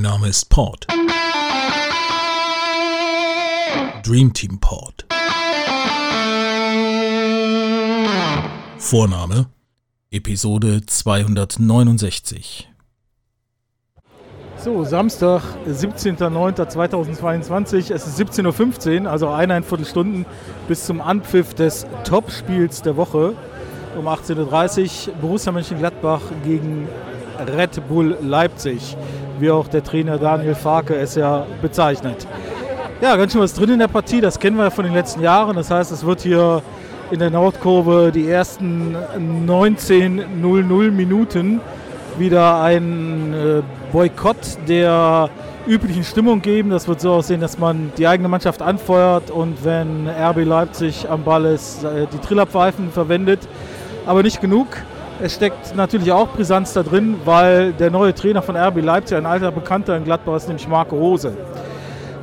Mein Name ist Port. Dream Team Port. Vorname Episode 269. So, Samstag, 17.09.2022. Es ist 17.15 Uhr, also eineinviertel Stunden bis zum Anpfiff des Topspiels der Woche. Um 18.30 Uhr Borussia Mönchengladbach gegen Red Bull Leipzig, wie auch der Trainer Daniel Farke es ja bezeichnet. Ja, ganz schön was drin in der Partie, das kennen wir ja von den letzten Jahren. Das heißt, es wird hier in der Nordkurve die ersten 19.00 Minuten wieder ein äh, Boykott der üblichen Stimmung geben. Das wird so aussehen, dass man die eigene Mannschaft anfeuert und wenn RB Leipzig am Ball ist, äh, die Trillerpfeifen verwendet. Aber nicht genug. Es steckt natürlich auch Brisanz da drin, weil der neue Trainer von RB Leipzig, ein alter Bekannter in Gladbach, ist nämlich Marco Rose.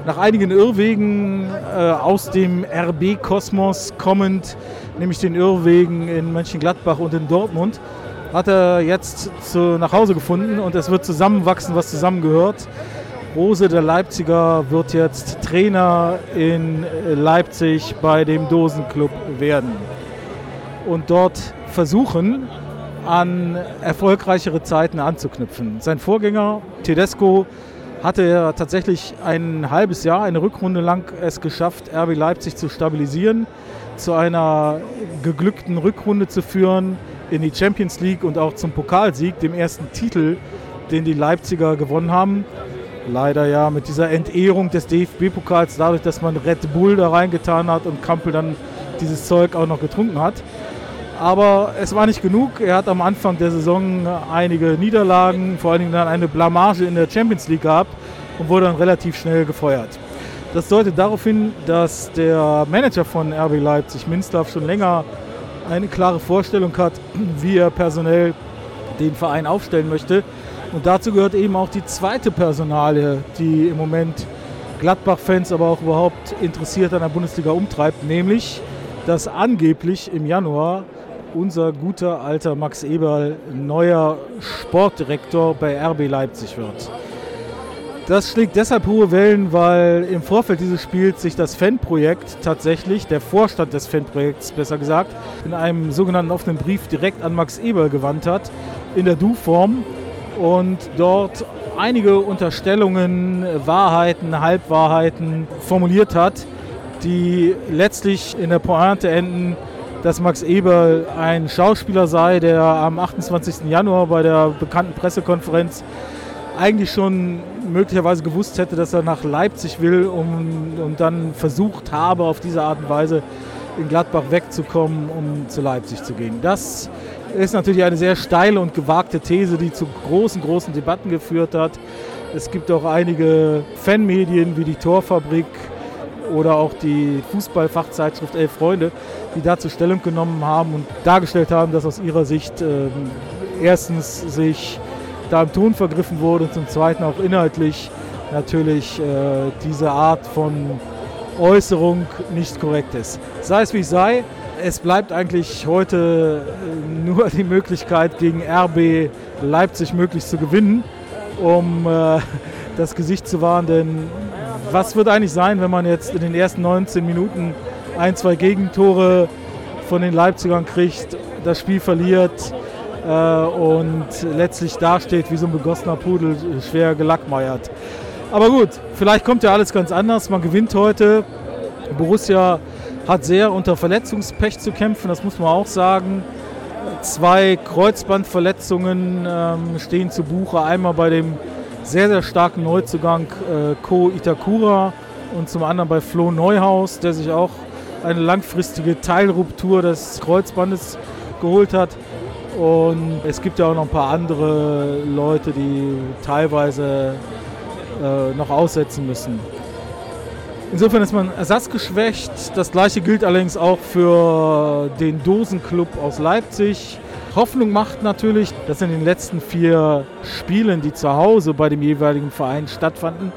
Nach einigen Irrwegen äh, aus dem RB-Kosmos kommend, nämlich den Irrwegen in Mönchengladbach und in Dortmund, hat er jetzt zu, nach Hause gefunden und es wird zusammenwachsen, was zusammengehört. Rose, der Leipziger, wird jetzt Trainer in Leipzig bei dem Dosenclub werden und dort versuchen, an erfolgreichere Zeiten anzuknüpfen. Sein Vorgänger Tedesco hatte ja tatsächlich ein halbes Jahr, eine Rückrunde lang es geschafft, RB Leipzig zu stabilisieren, zu einer geglückten Rückrunde zu führen in die Champions League und auch zum Pokalsieg, dem ersten Titel, den die Leipziger gewonnen haben. Leider ja mit dieser Entehrung des DFB-Pokals, dadurch, dass man Red Bull da reingetan hat und Kampel dann dieses Zeug auch noch getrunken hat. Aber es war nicht genug. Er hat am Anfang der Saison einige Niederlagen, vor allen Dingen dann eine Blamage in der Champions League gehabt und wurde dann relativ schnell gefeuert. Das deutet darauf hin, dass der Manager von RB Leipzig, Minslav, schon länger eine klare Vorstellung hat, wie er personell den Verein aufstellen möchte. Und dazu gehört eben auch die zweite Personale, die im Moment Gladbach-Fans, aber auch überhaupt interessiert an der Bundesliga umtreibt, nämlich dass angeblich im Januar unser guter alter Max Eberl neuer Sportdirektor bei RB Leipzig wird. Das schlägt deshalb hohe Wellen, weil im Vorfeld dieses Spiels sich das Fanprojekt tatsächlich, der Vorstand des Fanprojekts besser gesagt, in einem sogenannten offenen Brief direkt an Max Eberl gewandt hat, in der Du-Form und dort einige Unterstellungen, Wahrheiten, Halbwahrheiten formuliert hat, die letztlich in der Pointe enden, dass Max Eberl ein Schauspieler sei, der am 28. Januar bei der bekannten Pressekonferenz eigentlich schon möglicherweise gewusst hätte, dass er nach Leipzig will um, und dann versucht habe, auf diese Art und Weise in Gladbach wegzukommen, um zu Leipzig zu gehen. Das ist natürlich eine sehr steile und gewagte These, die zu großen, großen Debatten geführt hat. Es gibt auch einige Fanmedien wie die Torfabrik oder auch die Fußballfachzeitschrift Elf Freunde, die dazu Stellung genommen haben und dargestellt haben, dass aus ihrer Sicht äh, erstens sich da im Ton vergriffen wurde und zum Zweiten auch inhaltlich natürlich äh, diese Art von Äußerung nicht korrekt ist. Sei es wie sei, es bleibt eigentlich heute äh, nur die Möglichkeit, gegen RB Leipzig möglichst zu gewinnen, um äh, das Gesicht zu wahren, denn was wird eigentlich sein, wenn man jetzt in den ersten 19 Minuten ein, zwei Gegentore von den Leipzigern kriegt, das Spiel verliert äh, und letztlich dasteht wie so ein begossener Pudel, schwer gelackmeiert. Aber gut, vielleicht kommt ja alles ganz anders. Man gewinnt heute. Borussia hat sehr unter Verletzungspech zu kämpfen, das muss man auch sagen. Zwei Kreuzbandverletzungen ähm, stehen zu Buche. Einmal bei dem sehr, sehr starken Neuzugang äh, Ko Itakura und zum anderen bei Flo Neuhaus, der sich auch eine langfristige Teilruptur des Kreuzbandes geholt hat. Und es gibt ja auch noch ein paar andere Leute, die teilweise äh, noch aussetzen müssen. Insofern ist man ersatzgeschwächt. Das gleiche gilt allerdings auch für den Dosenclub aus Leipzig. Hoffnung macht natürlich, dass in den letzten vier Spielen, die zu Hause bei dem jeweiligen Verein stattfanden,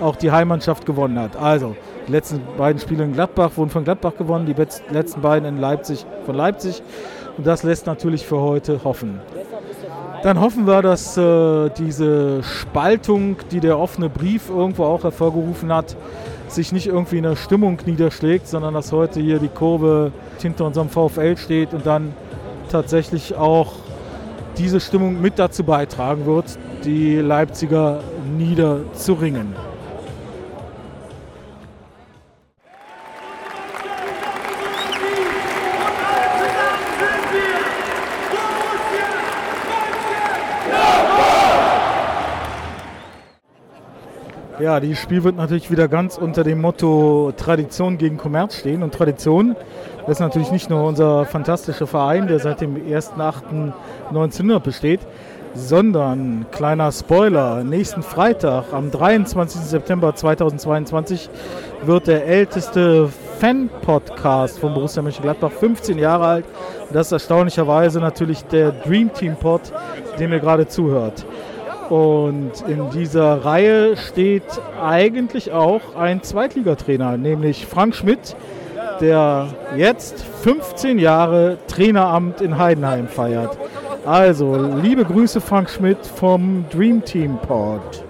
auch die Heimmannschaft gewonnen hat. Also, die letzten beiden Spiele in Gladbach wurden von Gladbach gewonnen, die letzten beiden in Leipzig von Leipzig. Und das lässt natürlich für heute hoffen. Dann hoffen wir, dass äh, diese Spaltung, die der offene Brief irgendwo auch hervorgerufen hat, sich nicht irgendwie in der Stimmung niederschlägt, sondern dass heute hier die Kurve hinter unserem VfL steht und dann tatsächlich auch diese Stimmung mit dazu beitragen wird, die Leipziger niederzuringen. Ja, dieses Spiel wird natürlich wieder ganz unter dem Motto Tradition gegen Kommerz stehen. Und Tradition ist natürlich nicht nur unser fantastischer Verein, der seit dem 1.8.1900 besteht, sondern, kleiner Spoiler, nächsten Freitag, am 23. September 2022, wird der älteste Fan-Podcast von Borussia Mönchengladbach 15 Jahre alt. Das ist erstaunlicherweise natürlich der Dream Team Pod, dem ihr gerade zuhört. Und in dieser Reihe steht eigentlich auch ein Zweitligatrainer, nämlich Frank Schmidt, der jetzt 15 Jahre Traineramt in Heidenheim feiert. Also, liebe Grüße Frank Schmidt vom Dream Team Pod.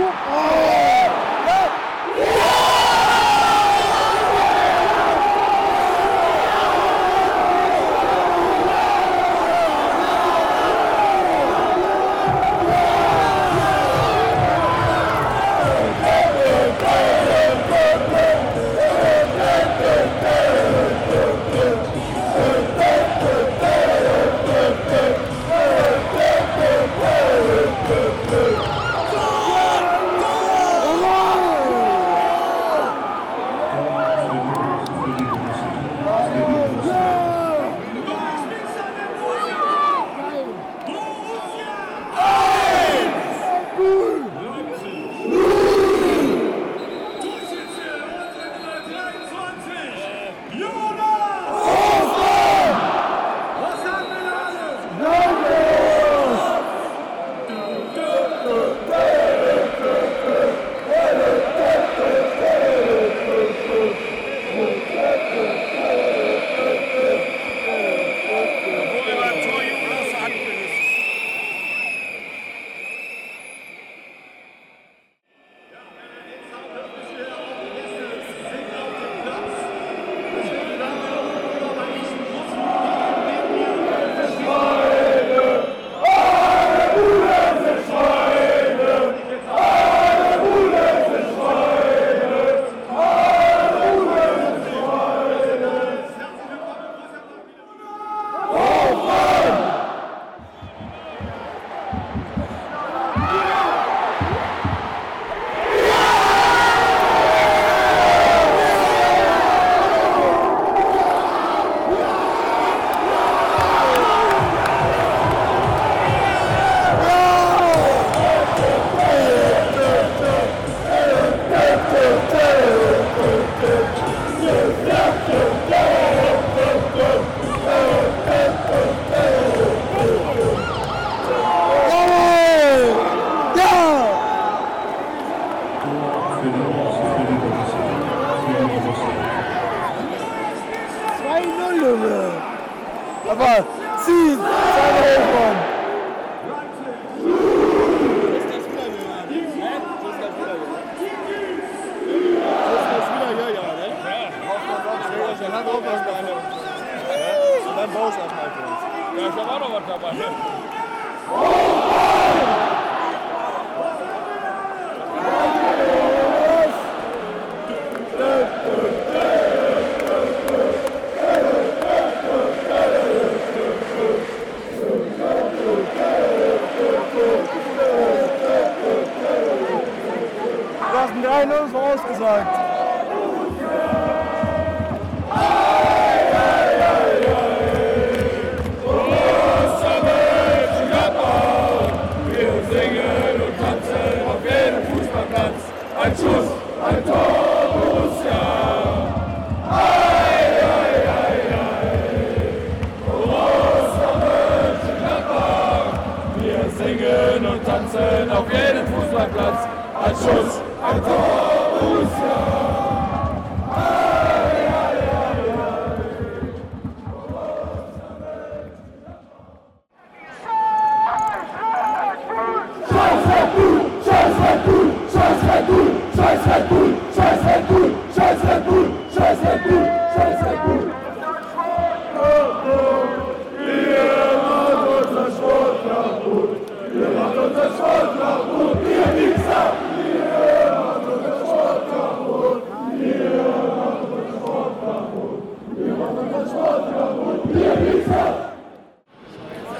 Oh!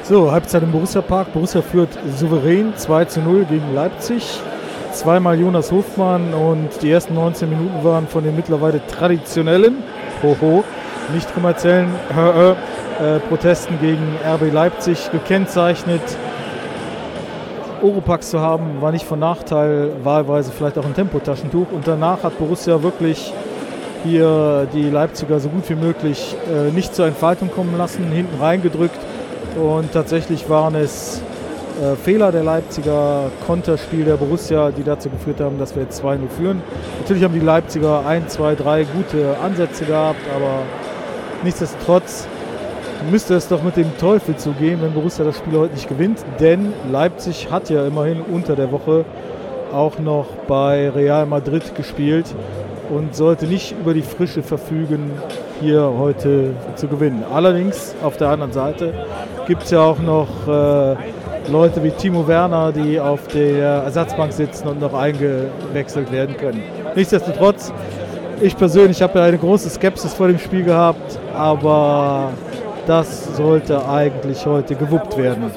So, Halbzeit im Borussia Park. Borussia führt souverän 2 zu 0 gegen Leipzig. Zweimal Jonas Hofmann und die ersten 19 Minuten waren von den mittlerweile traditionellen, hoho, nicht kommerziellen äh, äh, Protesten gegen RB Leipzig gekennzeichnet. Oropax zu haben, war nicht von Nachteil, wahlweise vielleicht auch ein Tempotaschentuch. Und danach hat Borussia wirklich hier die Leipziger so gut wie möglich äh, nicht zur Entfaltung kommen lassen, hinten reingedrückt. Und tatsächlich waren es äh, Fehler der Leipziger, Konterspiel der Borussia, die dazu geführt haben, dass wir jetzt 2-0 führen. Natürlich haben die Leipziger 1, 2, 3 gute Ansätze gehabt, aber nichtsdestotrotz müsste es doch mit dem Teufel zugehen, wenn Borussia das Spiel heute nicht gewinnt. Denn Leipzig hat ja immerhin unter der Woche auch noch bei Real Madrid gespielt und sollte nicht über die Frische verfügen, hier heute zu gewinnen. Allerdings auf der anderen Seite gibt es ja auch noch äh, Leute wie Timo Werner, die auf der Ersatzbank sitzen und noch eingewechselt werden können. Nichtsdestotrotz, ich persönlich habe eine große Skepsis vor dem Spiel gehabt, aber das sollte eigentlich heute gewuppt werden.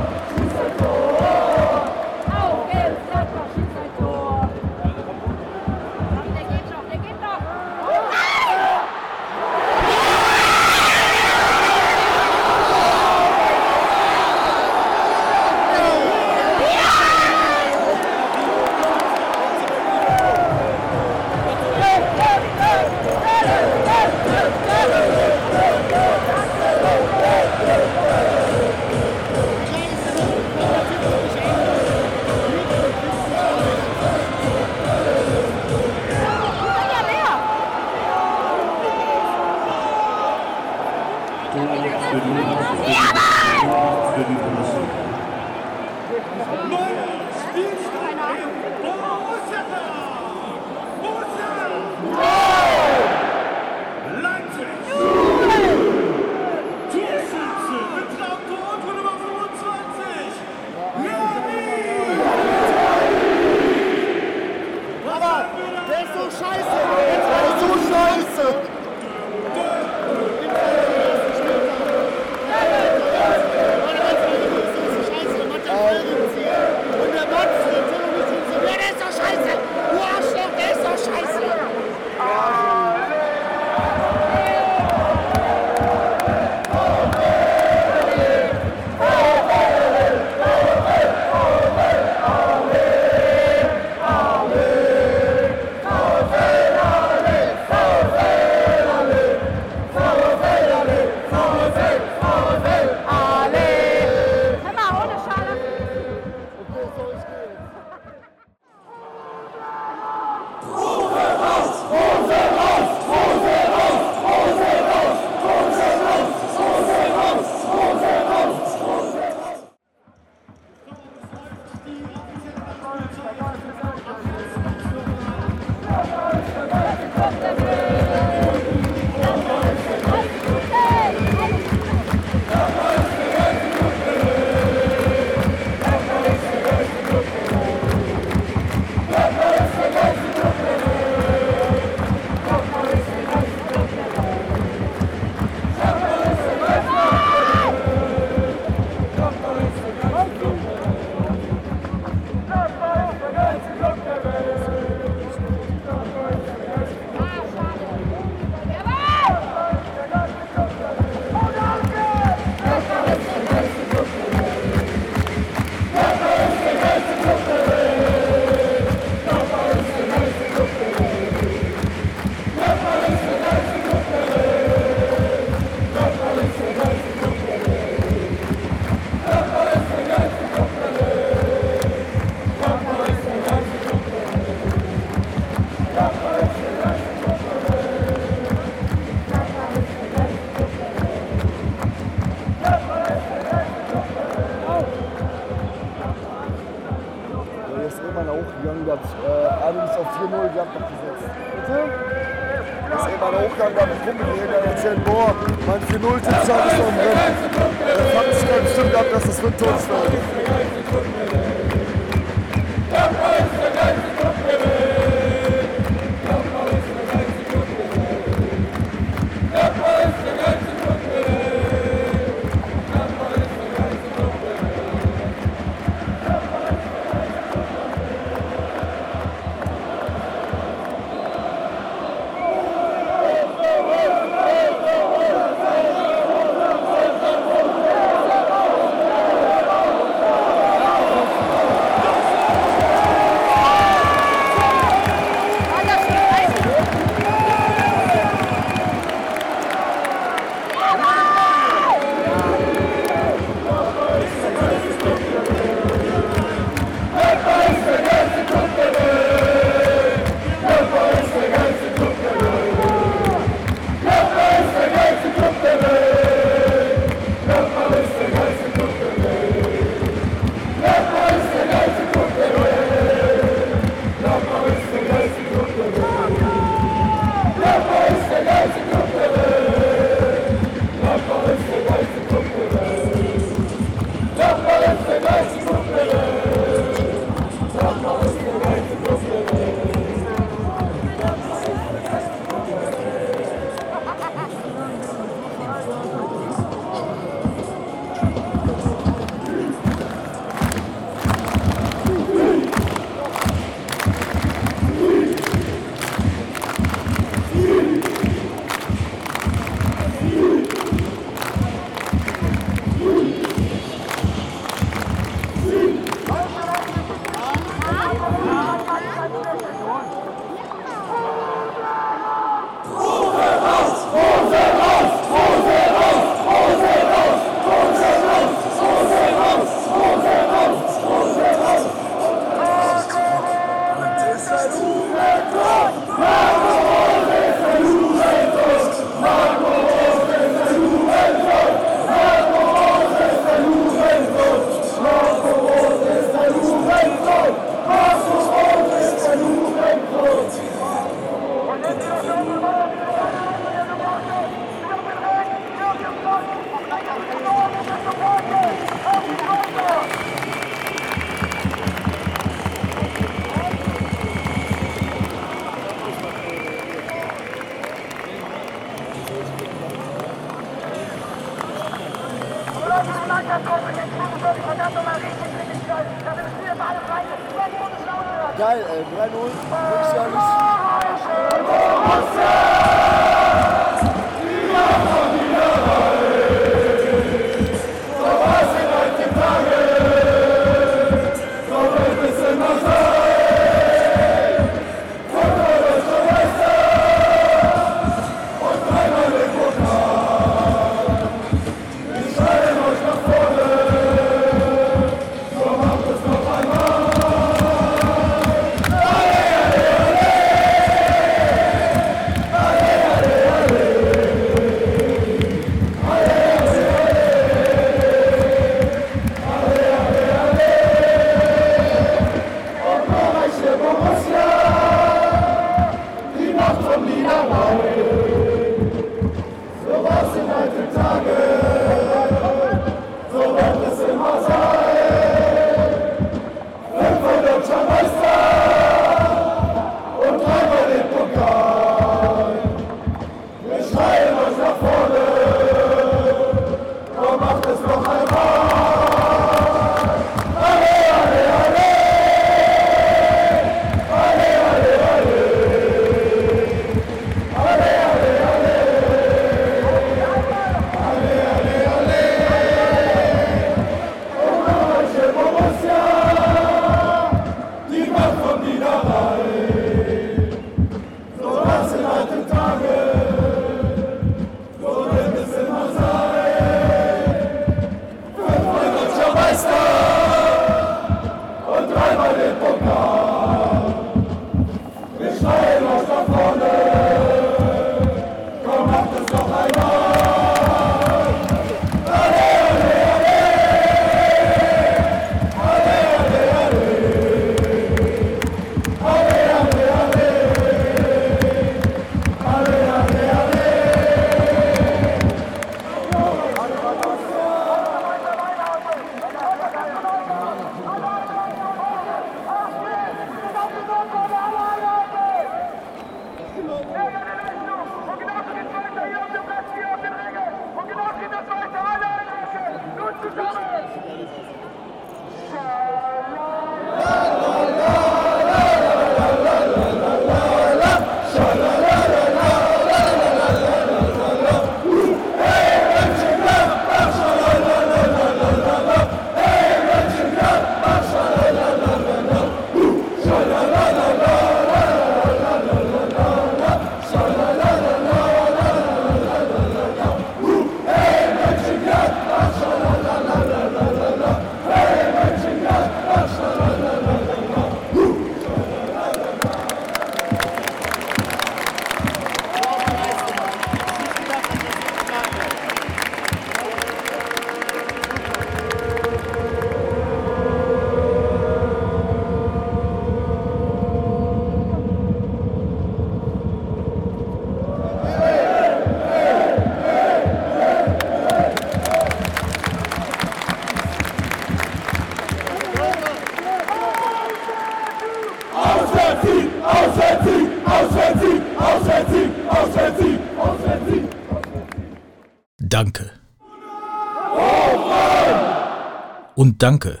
Danke.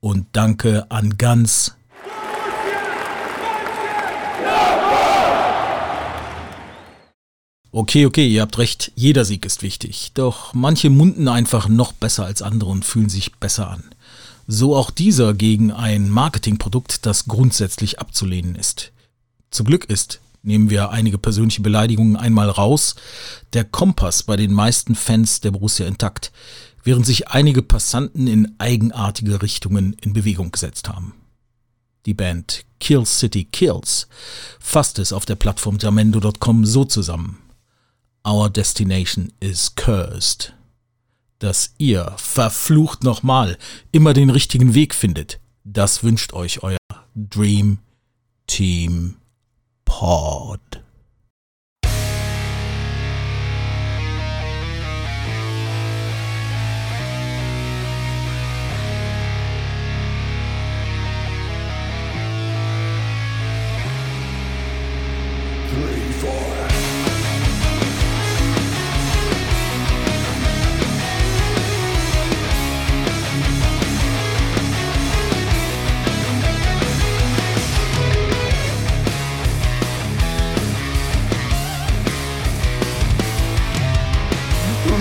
Und danke an ganz Okay, okay, ihr habt recht, jeder Sieg ist wichtig. Doch manche munden einfach noch besser als andere und fühlen sich besser an. So auch dieser gegen ein Marketingprodukt, das grundsätzlich abzulehnen ist. Zum Glück ist, nehmen wir einige persönliche Beleidigungen einmal raus, der Kompass bei den meisten Fans der Borussia intakt, während sich einige Passanten in eigenartige Richtungen in Bewegung gesetzt haben. Die Band Kill City Kills fasst es auf der Plattform jamendo.com so zusammen. Our destination is cursed. Dass ihr, verflucht nochmal, immer den richtigen Weg findet, das wünscht euch euer Dream Team Pod.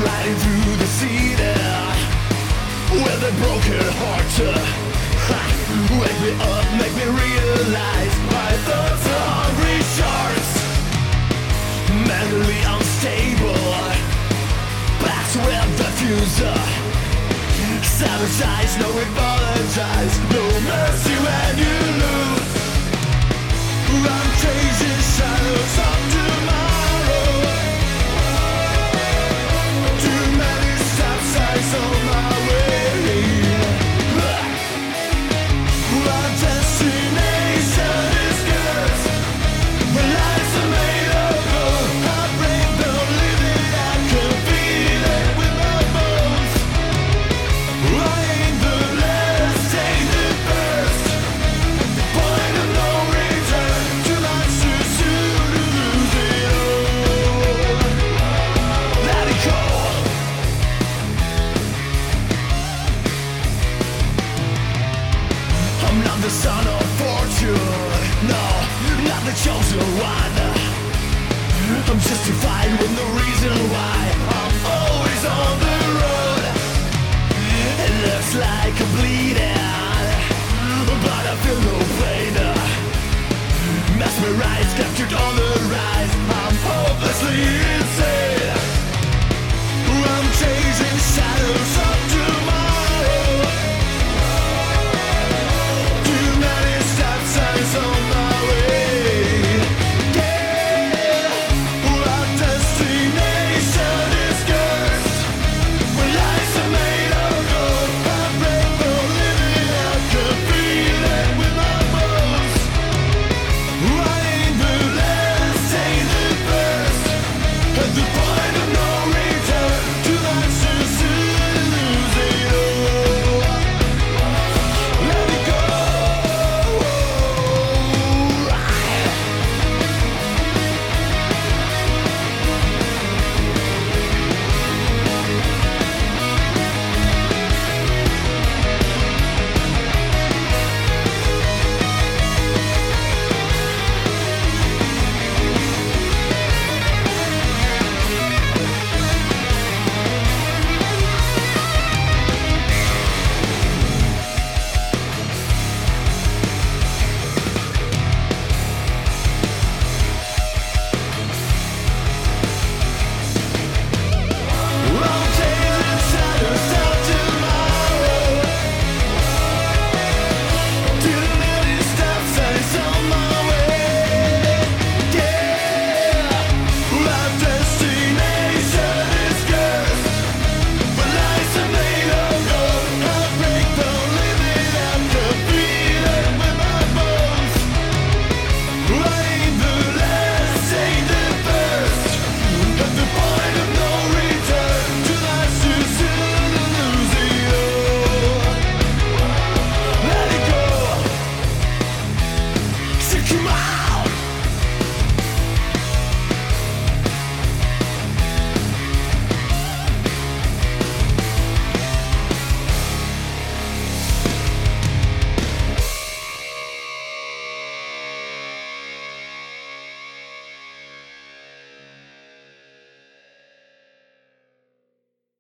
Riding through the city with a broken heart. Wake me up, make me realize my thoughts are hungry sharks. Mentally unstable, back with the fuser. Sabotage, no apologize, no mercy when you lose. I'm chasing shadows to